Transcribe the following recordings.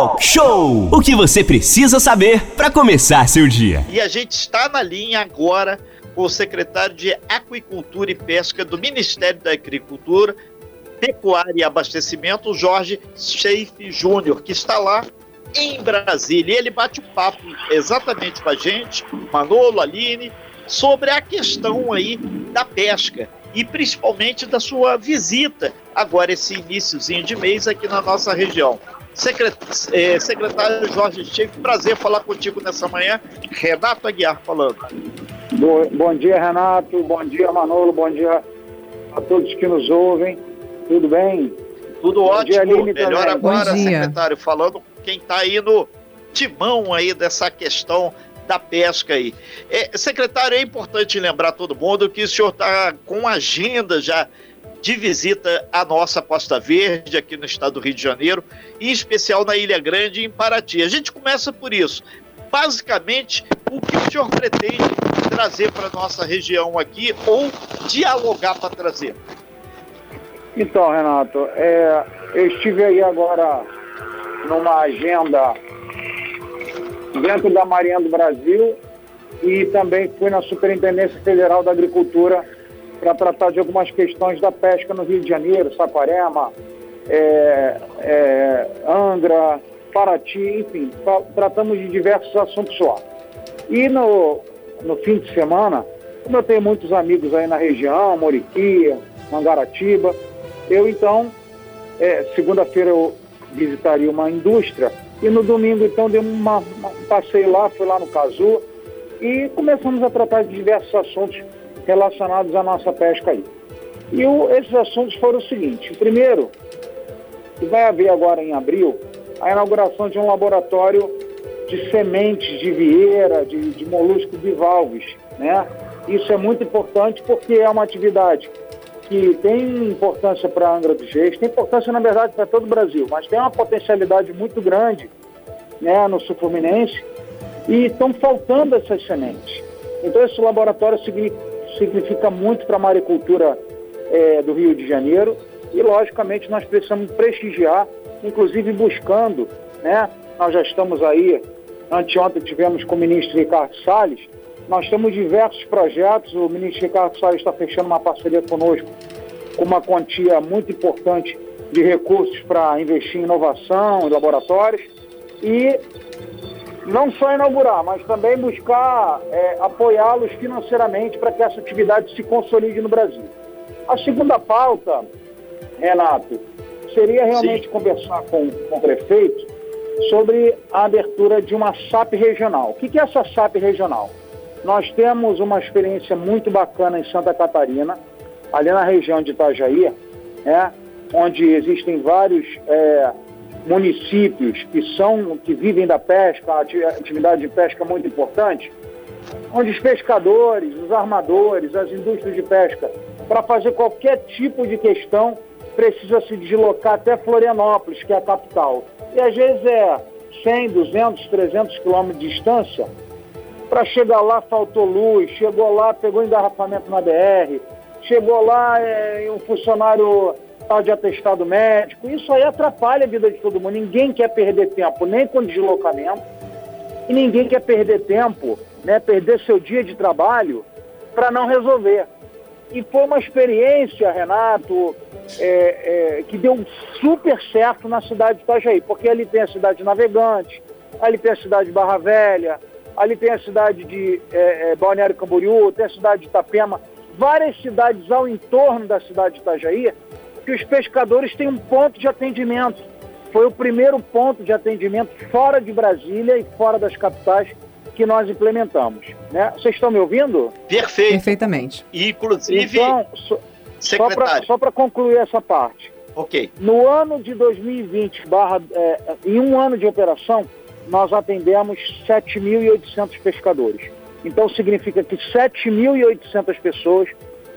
Talk Show! O que você precisa saber para começar seu dia. E a gente está na linha agora com o secretário de Aquicultura e Pesca do Ministério da Agricultura, Pecuária e Abastecimento, Jorge Schaeff Júnior, que está lá em Brasília. E ele bate o papo exatamente com a gente, Manolo, Aline, sobre a questão aí da pesca e principalmente da sua visita agora esse iníciozinho de mês aqui na nossa região. Eh, secretário Jorge Schaeff, prazer falar contigo nessa manhã. Renato Aguiar falando. Bom, bom dia, Renato. Bom dia, Manolo. Bom dia a todos que nos ouvem. Tudo bem? Tudo bom ótimo. Dia, Aline, Melhor também. agora, secretário, falando quem está aí no timão aí dessa questão da pesca aí. É, secretário, é importante lembrar todo mundo que o senhor está com agenda já de visita à nossa Costa Verde, aqui no estado do Rio de Janeiro, em especial na Ilha Grande, em Paraty. A gente começa por isso. Basicamente, o que o senhor pretende trazer para a nossa região aqui ou dialogar para trazer? Então, Renato, é, eu estive aí agora numa agenda dentro da Marinha do Brasil e também fui na Superintendência Federal da Agricultura para tratar de algumas questões da pesca no Rio de Janeiro, Saquarema, é, é, Angra, Paraty, enfim, tratamos de diversos assuntos lá. E no, no fim de semana, como eu tenho muitos amigos aí na região, Moriquia, Mangaratiba, eu então, é, segunda-feira eu visitaria uma indústria e no domingo então dei uma, uma passei lá, fui lá no Casu e começamos a tratar de diversos assuntos relacionados à nossa pesca aí. E o, esses assuntos foram o seguinte: primeiro, vai haver agora em abril a inauguração de um laboratório de sementes de vieira, de, de moluscos bivalves, né? Isso é muito importante porque é uma atividade que tem importância para a Angra dos Reis, tem importância, na verdade, para todo o Brasil, mas tem uma potencialidade muito grande né, no sul fluminense e estão faltando essas sementes. Então, esse laboratório significa muito para a maricultura é, do Rio de Janeiro. E, logicamente, nós precisamos prestigiar, inclusive buscando, né? Nós já estamos aí, anteontem tivemos com o ministro Ricardo Salles, nós temos diversos projetos, o ministro Ricardo Salles está fechando uma parceria conosco com uma quantia muito importante de recursos para investir em inovação, em laboratórios. E não só inaugurar, mas também buscar é, apoiá-los financeiramente para que essa atividade se consolide no Brasil. A segunda pauta, Renato, seria realmente Sim. conversar com, com o prefeito sobre a abertura de uma SAP regional. O que é essa SAP regional? Nós temos uma experiência muito bacana em Santa Catarina, ali na região de Itajaí, né, onde existem vários é, municípios que são que vivem da pesca, a atividade de pesca muito importante, onde os pescadores, os armadores, as indústrias de pesca, para fazer qualquer tipo de questão, precisa se deslocar até Florianópolis, que é a capital. E às vezes é 100, 200, 300 quilômetros de distância. Para chegar lá faltou luz, chegou lá, pegou engarrafamento na BR, chegou lá é, um funcionário tal de atestado médico. Isso aí atrapalha a vida de todo mundo. Ninguém quer perder tempo, nem com deslocamento, e ninguém quer perder tempo, né, perder seu dia de trabalho para não resolver. E foi uma experiência, Renato, é, é, que deu super certo na cidade de Itajaí, porque ali tem a cidade de Navegante, ali tem a cidade de Barra Velha, ali tem a cidade de é, é Balneário Camboriú, tem a cidade de Itapema, várias cidades ao entorno da cidade de Itajaí que os pescadores têm um ponto de atendimento. Foi o primeiro ponto de atendimento fora de Brasília e fora das capitais que nós implementamos. Né? Vocês estão me ouvindo? Perfeito. Perfeitamente. Inclusive, então, so, só para concluir essa parte. Ok. No ano de 2020, barra, é, em um ano de operação, nós atendemos 7.800 pescadores. Então significa que 7.800 pessoas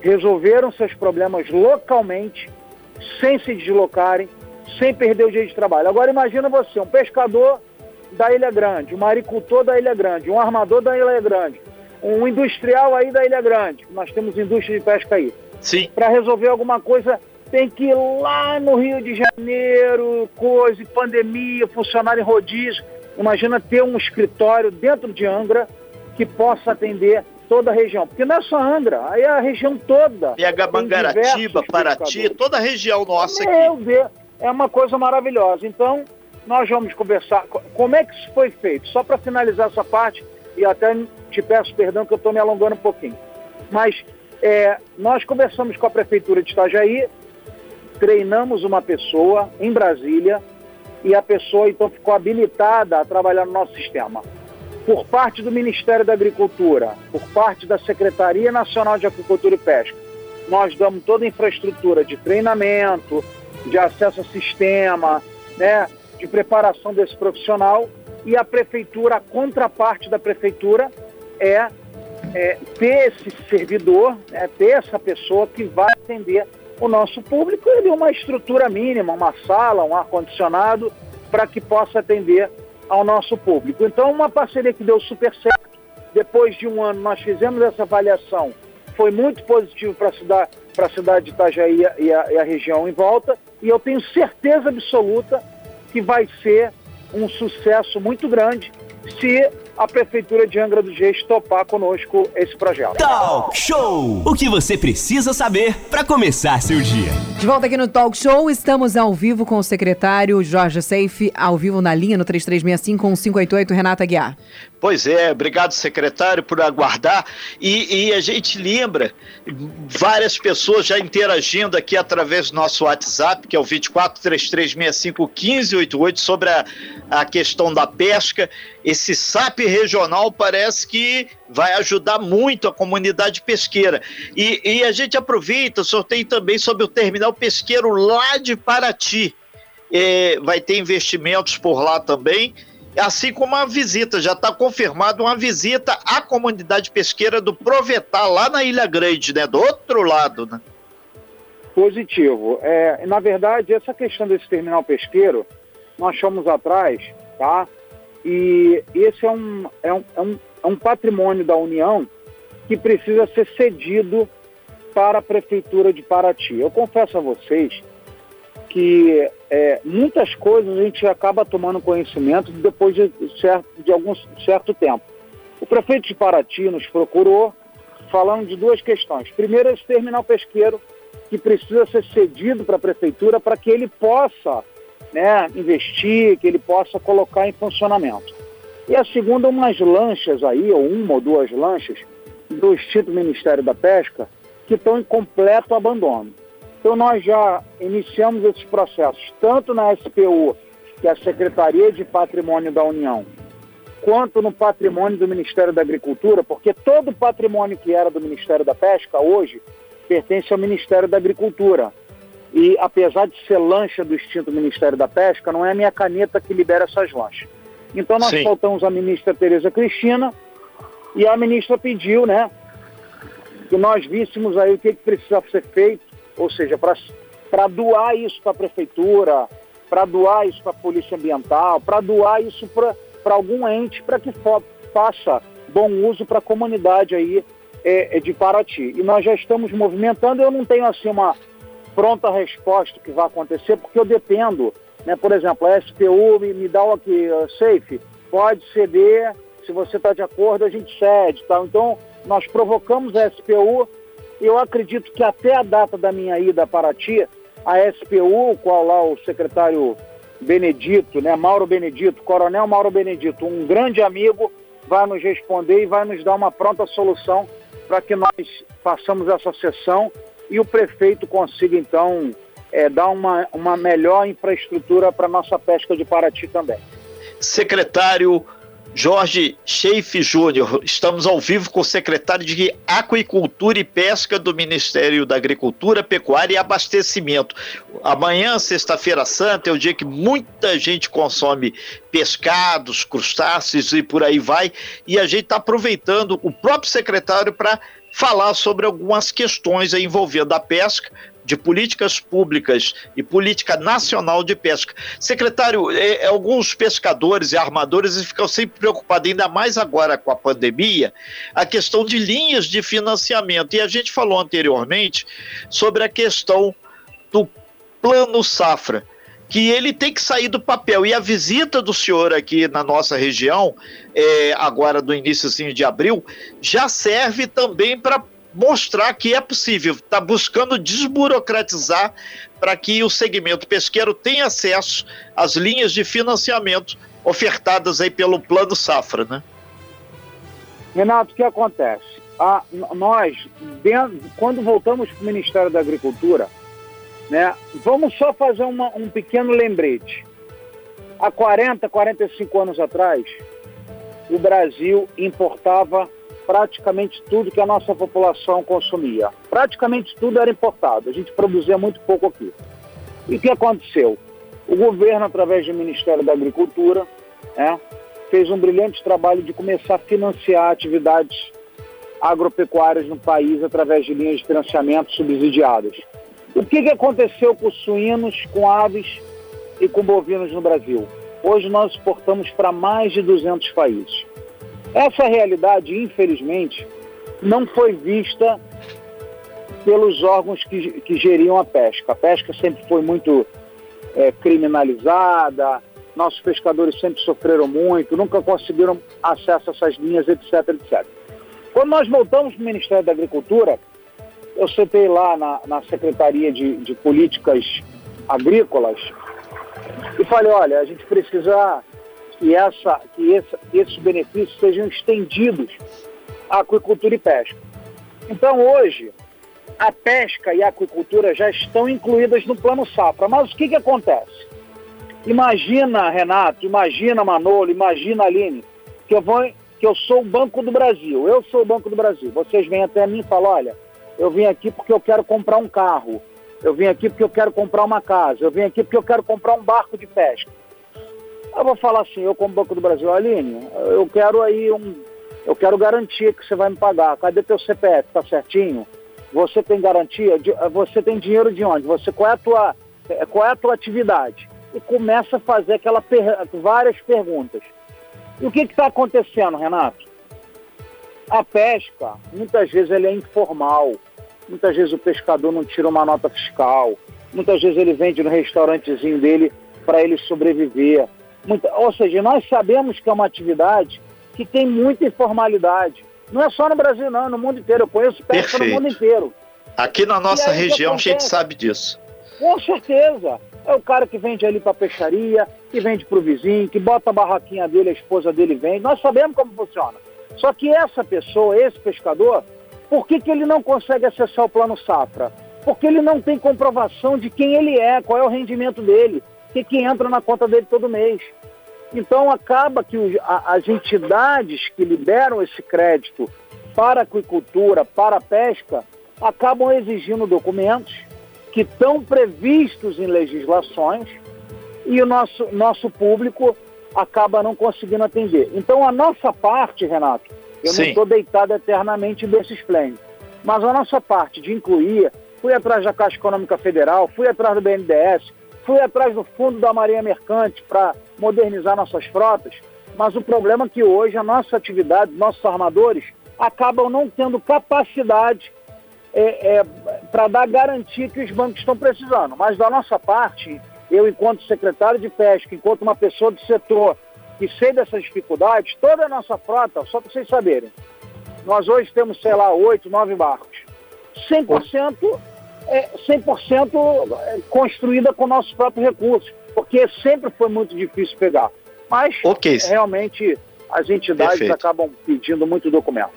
resolveram seus problemas localmente sem se deslocarem, sem perder o dia de trabalho. Agora imagina você, um pescador da Ilha Grande, um agricultor da Ilha Grande, um armador da Ilha Grande, um industrial aí da Ilha Grande, nós temos indústria de pesca aí. Sim. Para resolver alguma coisa tem que ir lá no Rio de Janeiro, coisa, pandemia, funcionário em rodízio. Imagina ter um escritório dentro de Angra que possa atender toda a região. Porque não é só Angra, aí é a região toda. BH Mangaratiba, Paraty, toda a região nossa aqui. Meu Deus, é uma coisa maravilhosa. Então, nós vamos conversar. Como é que isso foi feito? Só para finalizar essa parte, e até te peço perdão que eu estou me alongando um pouquinho. Mas é, nós conversamos com a Prefeitura de Itajaí, treinamos uma pessoa em Brasília e a pessoa então ficou habilitada a trabalhar no nosso sistema. Por parte do Ministério da Agricultura, por parte da Secretaria Nacional de Agricultura e Pesca, nós damos toda a infraestrutura de treinamento, de acesso ao sistema, né, de preparação desse profissional e a prefeitura, a contraparte da prefeitura é, é ter esse servidor, é ter essa pessoa que vai atender o nosso público ele uma estrutura mínima, uma sala, um ar-condicionado, para que possa atender ao nosso público. Então, uma parceria que deu super certo. Depois de um ano, nós fizemos essa avaliação. Foi muito positivo para a cidade, a cidade de Itajaí e a, e a região em volta. E eu tenho certeza absoluta que vai ser um sucesso muito grande se a Prefeitura de Angra dos Reis topar conosco esse projeto. Talk Show! O que você precisa saber para começar seu dia. De volta aqui no Talk Show, estamos ao vivo com o secretário Jorge Seife, ao vivo na linha no 3365 588 Renata Guiar. Pois é, obrigado, secretário, por aguardar. E, e, a gente lembra várias pessoas já interagindo aqui através do nosso WhatsApp, que é o 2433651588, sobre a, a questão da pesca. Esse SAP regional parece que vai ajudar muito a comunidade pesqueira. E, e a gente aproveita, sorteio também sobre o terminal pesqueiro lá de Paraty. É, vai ter investimentos por lá também assim como a visita, já está confirmado uma visita à comunidade pesqueira do Provetar, lá na Ilha Grande, né? Do outro lado, né? Positivo. É, na verdade, essa questão desse terminal pesqueiro, nós fomos atrás, tá? E esse é um, é um, é um, é um patrimônio da União que precisa ser cedido para a Prefeitura de Paraty. Eu confesso a vocês que é, muitas coisas a gente acaba tomando conhecimento depois de, certo, de algum certo tempo. O prefeito de Paraty nos procurou falando de duas questões. Primeiro, esse terminal pesqueiro que precisa ser cedido para a prefeitura para que ele possa né, investir, que ele possa colocar em funcionamento. E a segunda, umas lanchas aí, ou uma ou duas lanchas, do Instituto Ministério da Pesca, que estão em completo abandono. Então, nós já iniciamos esses processos, tanto na SPU, que é a Secretaria de Patrimônio da União, quanto no patrimônio do Ministério da Agricultura, porque todo o patrimônio que era do Ministério da Pesca, hoje, pertence ao Ministério da Agricultura. E, apesar de ser lancha do extinto Ministério da Pesca, não é a minha caneta que libera essas lanchas. Então, nós Sim. faltamos a ministra Tereza Cristina e a ministra pediu, né, que nós víssemos aí o que, que precisa ser feito ou seja, para doar isso para a prefeitura, para doar isso para a polícia ambiental, para doar isso para algum ente para que faça bom uso para a comunidade aí é, é, de Paraty. E nós já estamos movimentando, eu não tenho assim uma pronta resposta que vai acontecer, porque eu dependo, né? Por exemplo, a SPU me, me dá o aqui, uh, safe, pode ceder, se você está de acordo, a gente cede. Tá? Então, nós provocamos a SPU eu acredito que até a data da minha ida a Paraty, a SPU, o qual lá o secretário Benedito, né, Mauro Benedito, Coronel Mauro Benedito, um grande amigo, vai nos responder e vai nos dar uma pronta solução para que nós façamos essa sessão e o prefeito consiga, então, é, dar uma, uma melhor infraestrutura para a nossa pesca de Paraty também. Secretário Jorge Sheif Júnior, estamos ao vivo com o secretário de Aquicultura e Pesca do Ministério da Agricultura, Pecuária e Abastecimento. Amanhã, sexta-feira santa, é o dia que muita gente consome pescados, crustáceos e por aí vai, e a gente está aproveitando o próprio secretário para falar sobre algumas questões envolvendo a pesca, de políticas públicas e política nacional de pesca. Secretário, é, é, alguns pescadores e armadores ficam sempre preocupados, ainda mais agora com a pandemia, a questão de linhas de financiamento. E a gente falou anteriormente sobre a questão do Plano Safra, que ele tem que sair do papel. E a visita do senhor aqui na nossa região, é, agora do início de abril, já serve também para mostrar que é possível, está buscando desburocratizar para que o segmento pesqueiro tenha acesso às linhas de financiamento ofertadas aí pelo Plano Safra, né? Renato, o que acontece? Ah, nós, dentro, quando voltamos para o Ministério da Agricultura, né, vamos só fazer uma, um pequeno lembrete. Há 40, 45 anos atrás, o Brasil importava praticamente tudo que a nossa população consumia. Praticamente tudo era importado, a gente produzia muito pouco aqui. E o que aconteceu? O governo, através do Ministério da Agricultura, né, fez um brilhante trabalho de começar a financiar atividades agropecuárias no país através de linhas de financiamento subsidiadas. O que, que aconteceu com suínos, com aves e com bovinos no Brasil? Hoje nós exportamos para mais de 200 países. Essa realidade, infelizmente, não foi vista pelos órgãos que, que geriam a pesca. A pesca sempre foi muito é, criminalizada, nossos pescadores sempre sofreram muito, nunca conseguiram acesso a essas linhas, etc, etc. Quando nós voltamos para o Ministério da Agricultura, eu sentei lá na, na Secretaria de, de Políticas Agrícolas e falei, olha, a gente precisa que, essa, que, essa, que esses benefícios sejam estendidos à aquicultura e pesca. Então, hoje, a pesca e a aquicultura já estão incluídas no Plano Safra. Mas o que, que acontece? Imagina, Renato, imagina, Manolo, imagina, Aline, que eu, vou, que eu sou o Banco do Brasil. Eu sou o Banco do Brasil. Vocês vêm até mim e falam, olha, eu vim aqui porque eu quero comprar um carro. Eu vim aqui porque eu quero comprar uma casa. Eu vim aqui porque eu quero comprar um barco de pesca. Eu vou falar assim, eu como Banco do Brasil, Aline, eu quero aí um, eu quero garantia que você vai me pagar. Cadê teu CPF? Tá certinho? Você tem garantia? Você tem dinheiro de onde? Você qual é a tua, qual é a tua atividade? E começa a fazer aquela per, várias perguntas. E o que está acontecendo, Renato? A pesca, muitas vezes, ele é informal. Muitas vezes o pescador não tira uma nota fiscal. Muitas vezes ele vende no restaurantezinho dele para ele sobreviver. Muita, ou seja, nós sabemos que é uma atividade que tem muita informalidade. Não é só no Brasil, não, é no mundo inteiro. Eu conheço pesca no mundo inteiro. Aqui na nossa região a gente sabe disso. Com certeza. É o cara que vende ali para peixaria, que vende para o vizinho, que bota a barraquinha dele, a esposa dele vende. Nós sabemos como funciona. Só que essa pessoa, esse pescador, por que, que ele não consegue acessar o plano safra? Porque ele não tem comprovação de quem ele é, qual é o rendimento dele, que, que entra na conta dele todo mês. Então acaba que as entidades que liberam esse crédito para a aquicultura, para a pesca, acabam exigindo documentos que estão previstos em legislações e o nosso, nosso público acaba não conseguindo atender. Então a nossa parte, Renato, eu Sim. não estou deitado eternamente desses planos, mas a nossa parte de incluir, fui atrás da Caixa Econômica Federal, fui atrás do BNDES, fui atrás do fundo da Marinha Mercante para modernizar nossas frotas, mas o problema é que hoje a nossa atividade, nossos armadores, acabam não tendo capacidade é, é, para dar garantia que os bancos estão precisando. Mas da nossa parte, eu, enquanto secretário de pesca, enquanto uma pessoa do setor que sei dessas dificuldades, toda a nossa frota, só para vocês saberem, nós hoje temos, sei lá, oito, nove barcos. 100% é 100% é, construída com nossos próprios recursos, porque sempre foi muito difícil pegar. Mas okay. realmente as entidades Perfeito. acabam pedindo muito documento.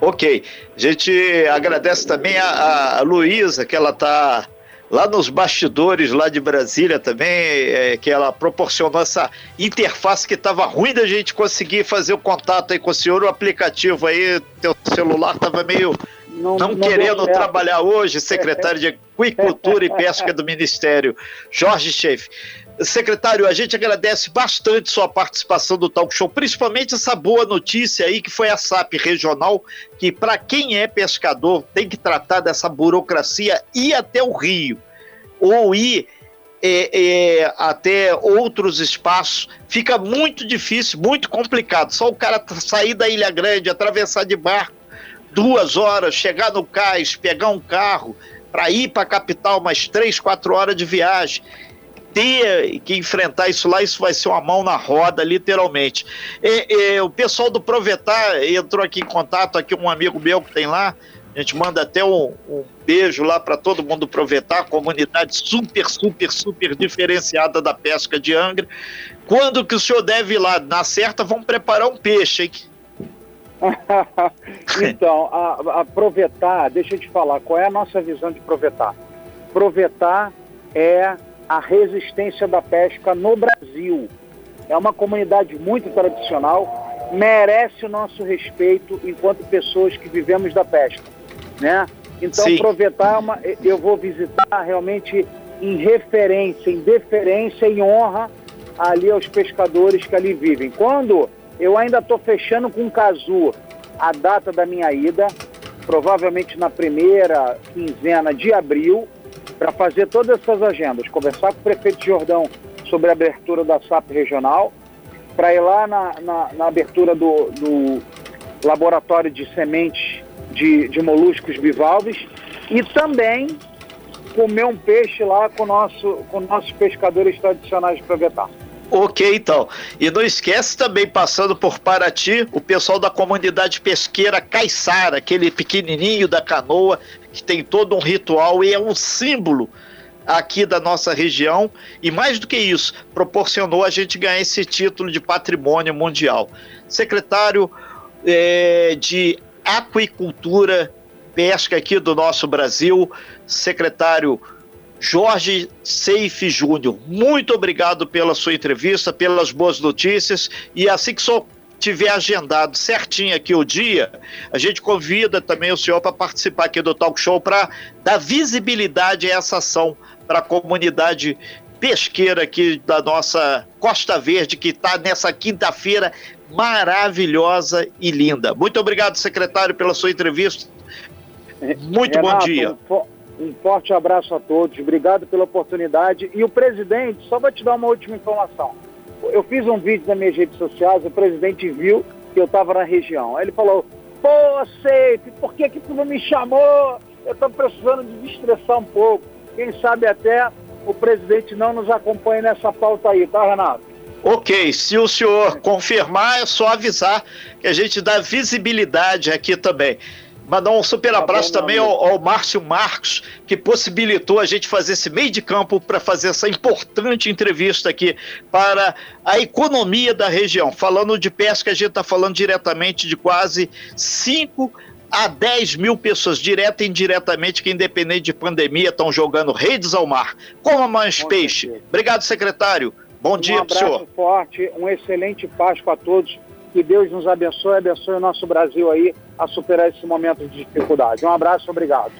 Ok. A gente agradece também a, a Luísa, que ela está lá nos bastidores lá de Brasília também, é, que ela proporcionou essa interface que estava ruim da gente conseguir fazer o contato aí com o senhor, o aplicativo aí, teu celular estava meio não, não, não querendo trabalhar hoje, secretário de Agricultura e Pesca do Ministério, Jorge Schaeff. Secretário, a gente agradece bastante sua participação do Talk Show, principalmente essa boa notícia aí que foi a SAP regional, que para quem é pescador tem que tratar dessa burocracia ir até o Rio ou ir é, é, até outros espaços, fica muito difícil, muito complicado. Só o cara sair da Ilha Grande, atravessar de barco duas horas, chegar no cais, pegar um carro, para ir para a capital mais três, quatro horas de viagem ter que enfrentar isso lá, isso vai ser uma mão na roda, literalmente. E, e, o pessoal do Provetar entrou aqui em contato, aqui um amigo meu que tem lá, a gente manda até um, um beijo lá para todo mundo aproveitar, comunidade super, super, super diferenciada da pesca de Angra. Quando que o senhor deve ir lá? Na certa, vamos preparar um peixe, hein? então, aproveitar, deixa eu te falar, qual é a nossa visão de aproveitar? Aproveitar é a resistência da pesca no Brasil. É uma comunidade muito tradicional, merece o nosso respeito enquanto pessoas que vivemos da pesca, né? Então, Sim. aproveitar, uma, eu vou visitar realmente em referência, em deferência, em honra ali aos pescadores que ali vivem. Quando eu ainda estou fechando com o Cazu a data da minha ida, provavelmente na primeira quinzena de abril, para fazer todas essas agendas, conversar com o prefeito de Jordão sobre a abertura da SAP regional, para ir lá na, na, na abertura do, do, laboratório de sementes de, de moluscos bivalves e também comer um peixe lá com, nosso, com nossos pescadores tradicionais de Provetar. Ok, então. E não esquece também, passando por Paraty, o pessoal da comunidade pesqueira Caiçara, aquele pequenininho da canoa, que tem todo um ritual e é um símbolo aqui da nossa região. E mais do que isso, proporcionou a gente ganhar esse título de patrimônio mundial. Secretário é, de Aquicultura, Pesca aqui do nosso Brasil, secretário Jorge Seife Júnior, muito obrigado pela sua entrevista, pelas boas notícias e assim que só tiver agendado certinho aqui o dia, a gente convida também o senhor para participar aqui do talk show para dar visibilidade a essa ação para a comunidade pesqueira aqui da nossa Costa Verde, que está nessa quinta-feira maravilhosa e linda. Muito obrigado, secretário, pela sua entrevista. Muito Renato, bom dia. Um forte abraço a todos, obrigado pela oportunidade. E o presidente, só vou te dar uma última informação. Eu fiz um vídeo nas minhas redes sociais, o presidente viu que eu estava na região. Aí ele falou: Pô, Seif, por que, que tu não me chamou? Eu estou precisando de destressar um pouco. Quem sabe até o presidente não nos acompanha nessa pauta aí, tá, Renato? Ok, se o senhor confirmar, é só avisar que a gente dá visibilidade aqui também. Mandar um super tá abraço bom, também ao, ao, Márcio Marcos, que possibilitou a gente fazer esse meio de campo para fazer essa importante entrevista aqui para a economia da região. Falando de pesca, a gente está falando diretamente de quase 5 a 10 mil pessoas, direta e indiretamente, que independente de pandemia, estão jogando redes ao mar. Coma mais peixe. Obrigado, secretário. Bom um dia para o senhor. Um abraço forte, um excelente Páscoa a todos que Deus nos abençoe, abençoe o nosso Brasil aí a superar esse momento de dificuldade. Um abraço, obrigado.